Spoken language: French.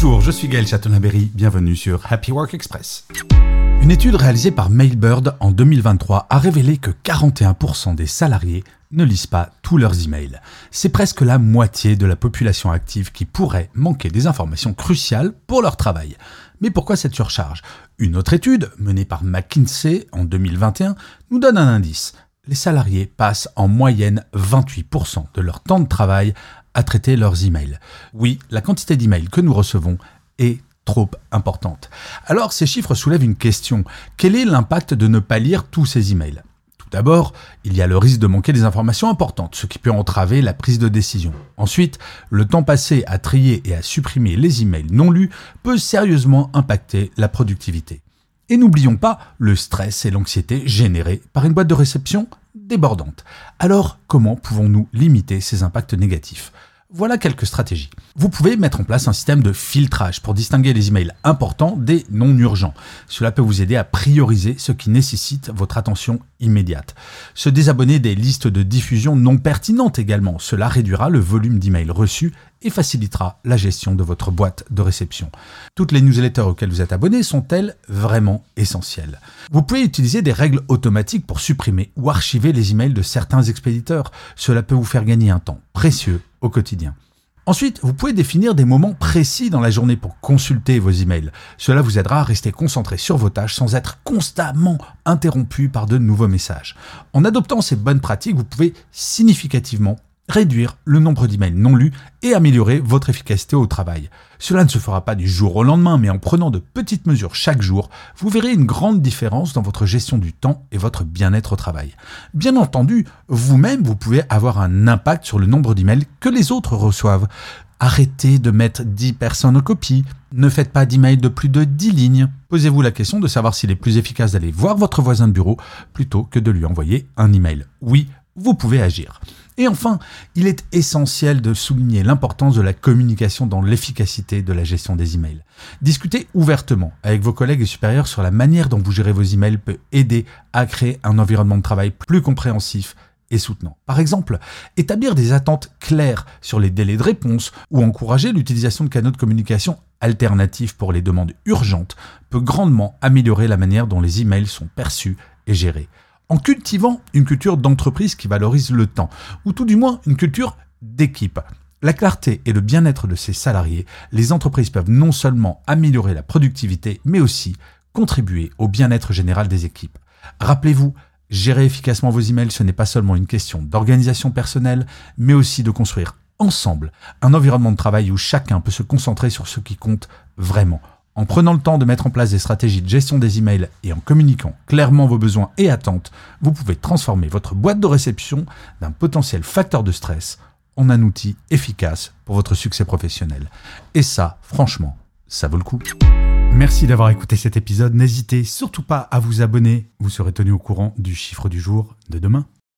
Bonjour, je suis Gaël Chatonaberry. Bienvenue sur Happy Work Express. Une étude réalisée par Mailbird en 2023 a révélé que 41% des salariés ne lisent pas tous leurs emails. C'est presque la moitié de la population active qui pourrait manquer des informations cruciales pour leur travail. Mais pourquoi cette surcharge? Une autre étude, menée par McKinsey en 2021, nous donne un indice. Les salariés passent en moyenne 28% de leur temps de travail à traiter leurs emails. Oui, la quantité d'emails que nous recevons est trop importante. Alors ces chiffres soulèvent une question. Quel est l'impact de ne pas lire tous ces emails? Tout d'abord, il y a le risque de manquer des informations importantes, ce qui peut entraver la prise de décision. Ensuite, le temps passé à trier et à supprimer les emails non lus peut sérieusement impacter la productivité. Et n'oublions pas le stress et l'anxiété générés par une boîte de réception débordante. Alors, comment pouvons-nous limiter ces impacts négatifs? Voilà quelques stratégies. Vous pouvez mettre en place un système de filtrage pour distinguer les emails importants des non urgents. Cela peut vous aider à prioriser ce qui nécessite votre attention immédiate. Se désabonner des listes de diffusion non pertinentes également. Cela réduira le volume d'emails reçus et facilitera la gestion de votre boîte de réception. Toutes les newsletters auxquelles vous êtes abonné sont-elles vraiment essentielles? Vous pouvez utiliser des règles automatiques pour supprimer ou archiver les emails de certains expéditeurs. Cela peut vous faire gagner un temps précieux au quotidien. Ensuite, vous pouvez définir des moments précis dans la journée pour consulter vos emails. Cela vous aidera à rester concentré sur vos tâches sans être constamment interrompu par de nouveaux messages. En adoptant ces bonnes pratiques, vous pouvez significativement réduire le nombre d'emails non lus et améliorer votre efficacité au travail. Cela ne se fera pas du jour au lendemain, mais en prenant de petites mesures chaque jour, vous verrez une grande différence dans votre gestion du temps et votre bien-être au travail. Bien entendu, vous-même, vous pouvez avoir un impact sur le nombre d'emails que les autres reçoivent. Arrêtez de mettre 10 personnes en copie. Ne faites pas d'emails de plus de 10 lignes. Posez-vous la question de savoir s'il est plus efficace d'aller voir votre voisin de bureau plutôt que de lui envoyer un email. Oui, vous pouvez agir. Et enfin, il est essentiel de souligner l'importance de la communication dans l'efficacité de la gestion des emails. Discuter ouvertement avec vos collègues et supérieurs sur la manière dont vous gérez vos emails peut aider à créer un environnement de travail plus compréhensif et soutenant. Par exemple, établir des attentes claires sur les délais de réponse ou encourager l'utilisation de canaux de communication alternatifs pour les demandes urgentes peut grandement améliorer la manière dont les emails sont perçus et gérés en cultivant une culture d'entreprise qui valorise le temps, ou tout du moins une culture d'équipe. La clarté et le bien-être de ses salariés, les entreprises peuvent non seulement améliorer la productivité, mais aussi contribuer au bien-être général des équipes. Rappelez-vous, gérer efficacement vos emails, ce n'est pas seulement une question d'organisation personnelle, mais aussi de construire ensemble un environnement de travail où chacun peut se concentrer sur ce qui compte vraiment en prenant le temps de mettre en place des stratégies de gestion des emails et en communiquant clairement vos besoins et attentes, vous pouvez transformer votre boîte de réception d'un potentiel facteur de stress en un outil efficace pour votre succès professionnel. Et ça, franchement, ça vaut le coup. Merci d'avoir écouté cet épisode. N'hésitez surtout pas à vous abonner. Vous serez tenu au courant du chiffre du jour de demain.